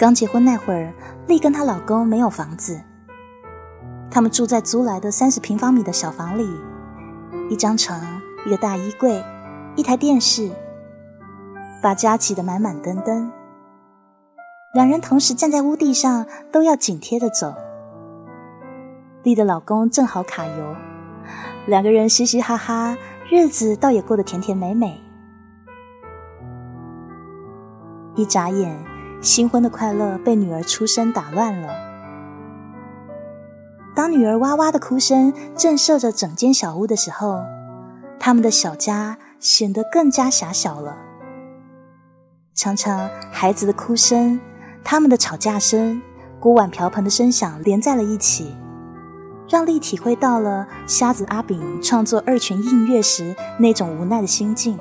刚结婚那会儿，丽跟她老公没有房子，他们住在租来的三十平方米的小房里，一张床，一个大衣柜，一台电视，把家挤得满满登登。两人同时站在屋地上，都要紧贴着走。丽的老公正好卡油，两个人嘻嘻哈哈，日子倒也过得甜甜美美。一眨眼，新婚的快乐被女儿出生打乱了。当女儿哇哇的哭声震慑着整间小屋的时候，他们的小家显得更加狭小了。常常孩子的哭声、他们的吵架声、锅碗瓢盆的声响连在了一起。让丽体会到了瞎子阿炳创作二泉映月时那种无奈的心境。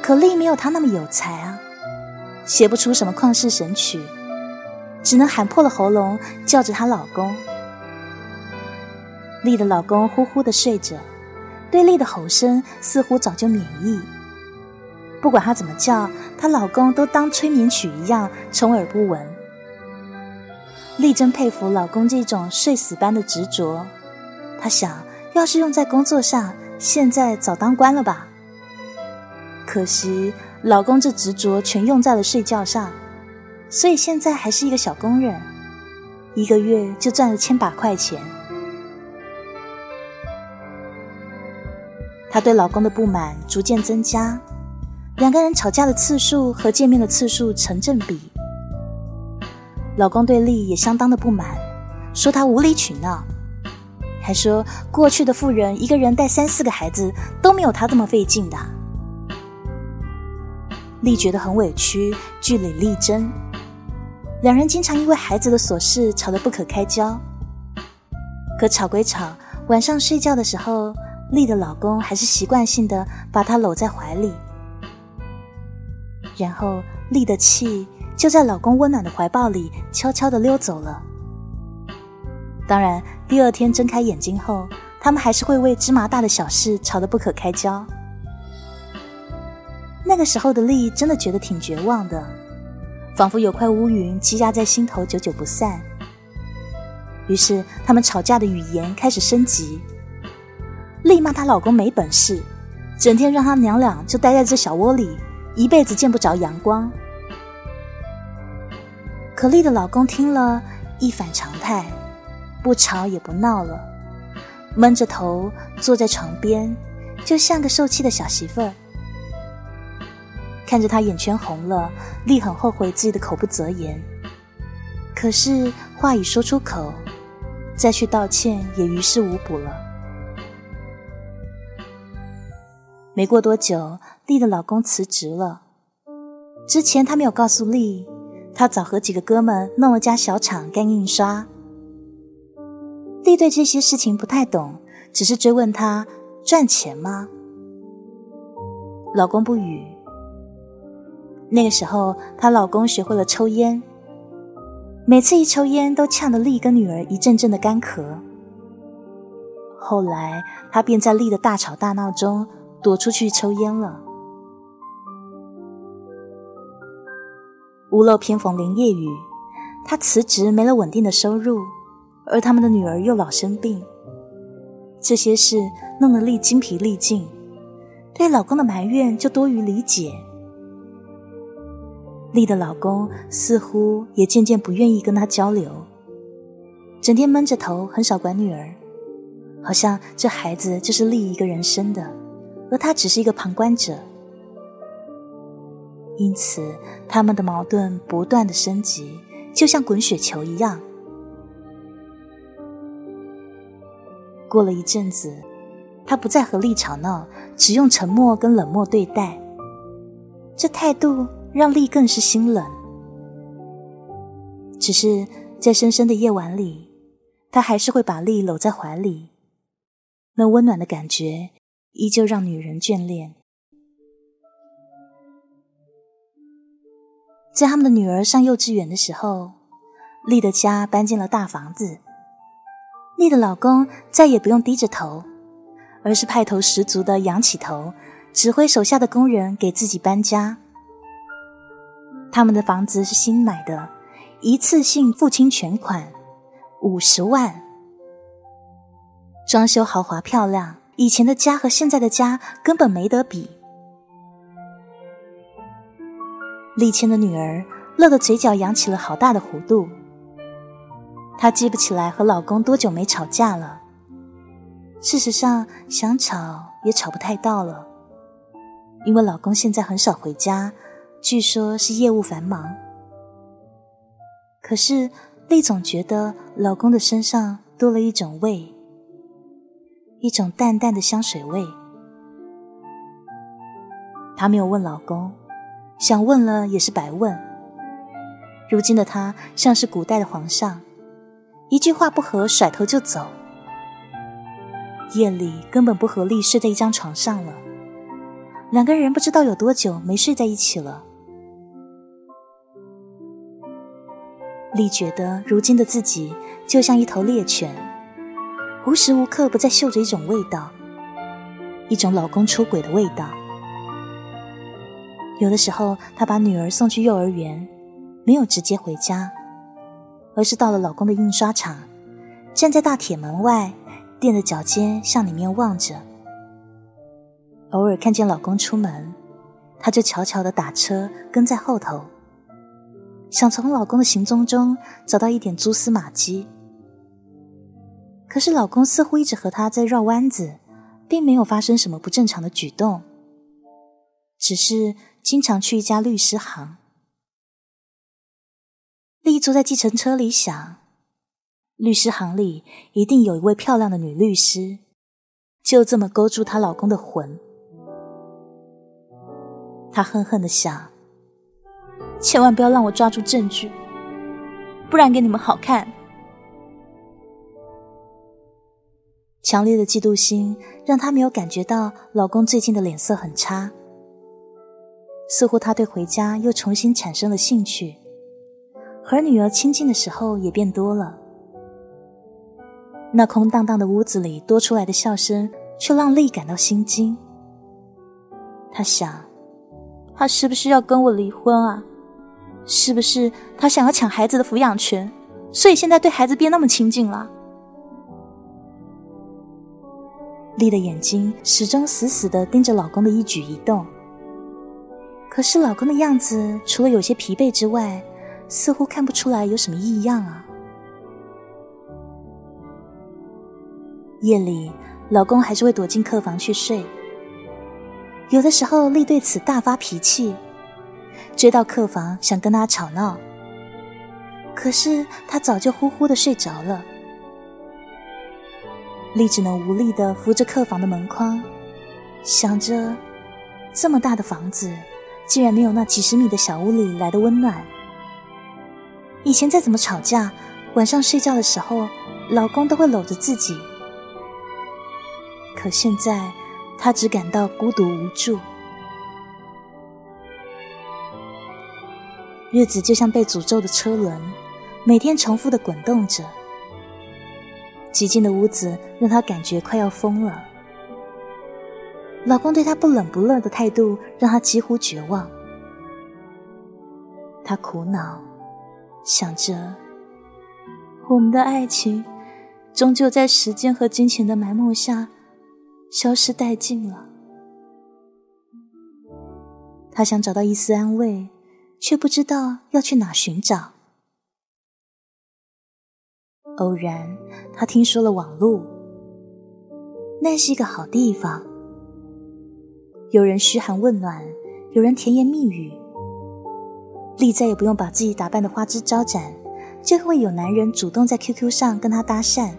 可丽没有他那么有才啊，写不出什么旷世神曲，只能喊破了喉咙叫着她老公。丽的老公呼呼的睡着，对丽的吼声似乎早就免疫。不管她怎么叫，她老公都当催眠曲一样充耳不闻。丽真佩服老公这种睡死般的执着。她想，要是用在工作上，现在早当官了吧。可惜，老公这执着全用在了睡觉上，所以现在还是一个小工人，一个月就赚了千把块钱。她对老公的不满逐渐增加，两个人吵架的次数和见面的次数成正比。老公对丽也相当的不满，说她无理取闹，还说过去的妇人一个人带三四个孩子都没有她这么费劲的。丽觉得很委屈，据理力争，两人经常因为孩子的琐事吵得不可开交。可吵归吵，晚上睡觉的时候，丽的老公还是习惯性的把她搂在怀里，然后丽的气。就在老公温暖的怀抱里悄悄的溜走了。当然，第二天睁开眼睛后，他们还是会为芝麻大的小事吵得不可开交。那时候的丽真的觉得挺绝望的，仿佛有块乌云积压在心头，久久不散。于是，他们吵架的语言开始升级。丽骂她老公没本事，整天让他娘俩就待在这小窝里，一辈子见不着阳光。可丽的老公听了一反常态，不吵也不闹了，闷着头坐在床边，就像个受气的小媳妇儿。看着他眼圈红了，丽很后悔自己的口不择言。可是话已说出口，再去道歉也于事无补了。没过多久，丽的老公辞职了。之前他没有告诉丽。他早和几个哥们弄了家小厂干印刷。丽对这些事情不太懂，只是追问他赚钱吗？老公不语。那个时候，她老公学会了抽烟，每次一抽烟都呛得丽跟女儿一阵阵的干咳。后来，他便在丽的大吵大闹中躲出去抽烟了。屋漏偏逢连夜雨，她辞职没了稳定的收入，而他们的女儿又老生病，这些事弄得丽精疲力尽，对老公的埋怨就多于理解。丽的老公似乎也渐渐不愿意跟她交流，整天闷着头，很少管女儿，好像这孩子就是丽一个人生的，而他只是一个旁观者。因此，他们的矛盾不断的升级，就像滚雪球一样。过了一阵子，他不再和丽吵闹，只用沉默跟冷漠对待。这态度让丽更是心冷。只是在深深的夜晚里，他还是会把丽搂在怀里，那温暖的感觉依旧让女人眷恋。在他们的女儿上幼稚园的时候，丽的家搬进了大房子。丽的老公再也不用低着头，而是派头十足的仰起头，指挥手下的工人给自己搬家。他们的房子是新买的，一次性付清全款，五十万，装修豪华漂亮，以前的家和现在的家根本没得比。丽谦的女儿乐得嘴角扬起了好大的弧度。她记不起来和老公多久没吵架了。事实上，想吵也吵不太到了，因为老公现在很少回家，据说是业务繁忙。可是丽总觉得老公的身上多了一种味，一种淡淡的香水味。她没有问老公。想问了也是白问。如今的他像是古代的皇上，一句话不合甩头就走。夜里根本不和丽睡在一张床上了，两个人不知道有多久没睡在一起了。丽觉得如今的自己就像一头猎犬，无时无刻不在嗅着一种味道，一种老公出轨的味道。有的时候，她把女儿送去幼儿园，没有直接回家，而是到了老公的印刷厂，站在大铁门外，垫着脚尖向里面望着。偶尔看见老公出门，她就悄悄的打车跟在后头，想从老公的行踪中找到一点蛛丝马迹。可是老公似乎一直和她在绕弯子，并没有发生什么不正常的举动，只是。经常去一家律师行，丽坐在计程车里想，律师行里一定有一位漂亮的女律师，就这么勾住她老公的魂。她恨恨的想，千万不要让我抓住证据，不然给你们好看。强烈的嫉妒心让她没有感觉到老公最近的脸色很差。似乎他对回家又重新产生了兴趣，和女儿亲近的时候也变多了。那空荡荡的屋子里多出来的笑声，却让丽感到心惊。他想，他是不是要跟我离婚啊？是不是他想要抢孩子的抚养权，所以现在对孩子变那么亲近了？丽的眼睛始终死死的盯着老公的一举一动。可是老公的样子，除了有些疲惫之外，似乎看不出来有什么异样啊。夜里，老公还是会躲进客房去睡。有的时候，丽对此大发脾气，追到客房想跟他吵闹。可是他早就呼呼的睡着了，丽只能无力的扶着客房的门框，想着这么大的房子。竟然没有那几十米的小屋里来的温暖。以前再怎么吵架，晚上睡觉的时候，老公都会搂着自己。可现在，她只感到孤独无助。日子就像被诅咒的车轮，每天重复的滚动着。寂静的屋子让她感觉快要疯了。老公对她不冷不热的态度让她几乎绝望。她苦恼，想着我们的爱情终究在时间和金钱的埋没下消失殆尽了。她想找到一丝安慰，却不知道要去哪寻找。偶然，她听说了网络，那是一个好地方。有人嘘寒问暖，有人甜言蜜语。丽再也不用把自己打扮的花枝招展，就会有男人主动在 QQ 上跟她搭讪。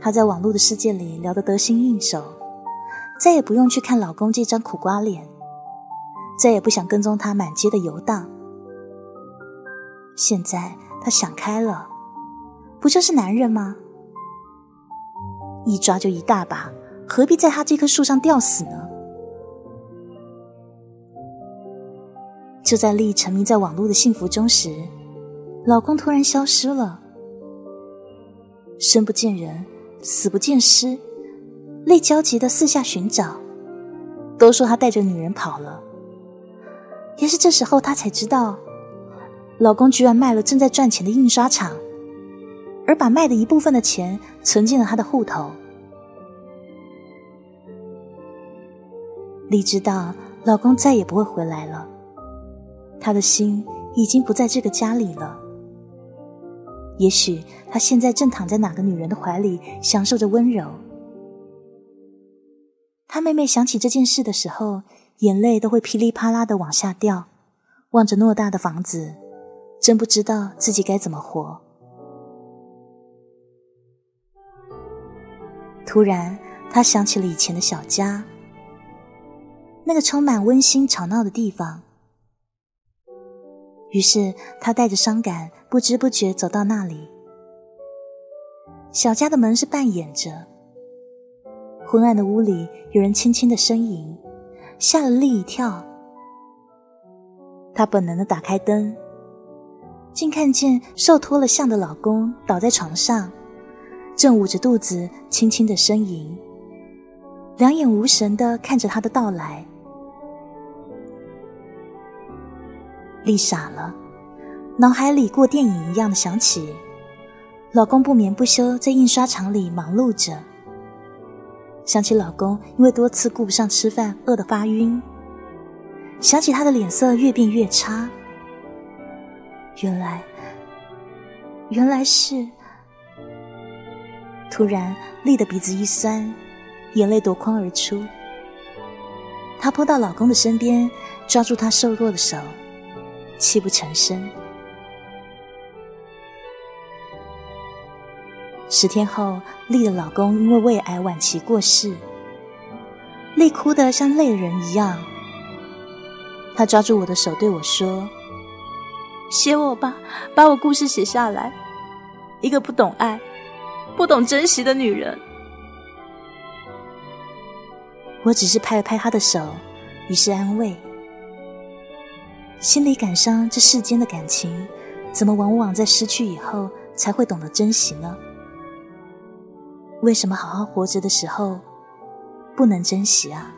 她在网络的世界里聊得得心应手，再也不用去看老公这张苦瓜脸，再也不想跟踪他满街的游荡。现在他想开了，不就是男人吗？一抓就一大把。何必在他这棵树上吊死呢？就在丽沉迷在网络的幸福中时，老公突然消失了，生不见人，死不见尸。丽焦急的四下寻找，都说他带着女人跑了。也是这时候，她才知道，老公居然卖了正在赚钱的印刷厂，而把卖的一部分的钱存进了他的户头。丽知道老公再也不会回来了，她的心已经不在这个家里了。也许他现在正躺在哪个女人的怀里，享受着温柔。他妹妹想起这件事的时候，眼泪都会噼里啪啦的往下掉，望着偌大的房子，真不知道自己该怎么活。突然，他想起了以前的小家，那个充满温馨吵闹的地方。于是，他带着伤感，不知不觉走到那里。小家的门是半掩着。昏暗的屋里有人轻轻的呻吟，吓了丽一跳。她本能的打开灯，竟看见瘦脱了相的老公倒在床上，正捂着肚子轻轻的呻吟，两眼无神的看着他的到来。丽傻了，脑海里过电影一样的想起，老公不眠不休在印刷厂里忙碌着。想起老公因为多次顾不上吃饭，饿得发晕。想起他的脸色越变越差。原来，原来是……突然，丽的鼻子一酸，眼泪夺眶而出。她扑到老公的身边，抓住他瘦弱的手，泣不成声。十天后，丽的老公因为胃癌晚期过世。丽哭得像泪人一样。她抓住我的手对我说：“写我吧，把我故事写下来。一个不懂爱、不懂珍惜的女人。”我只是拍了拍她的手，以示安慰。心里感伤，这世间的感情，怎么往往在失去以后才会懂得珍惜呢？为什么好好活着的时候不能珍惜啊？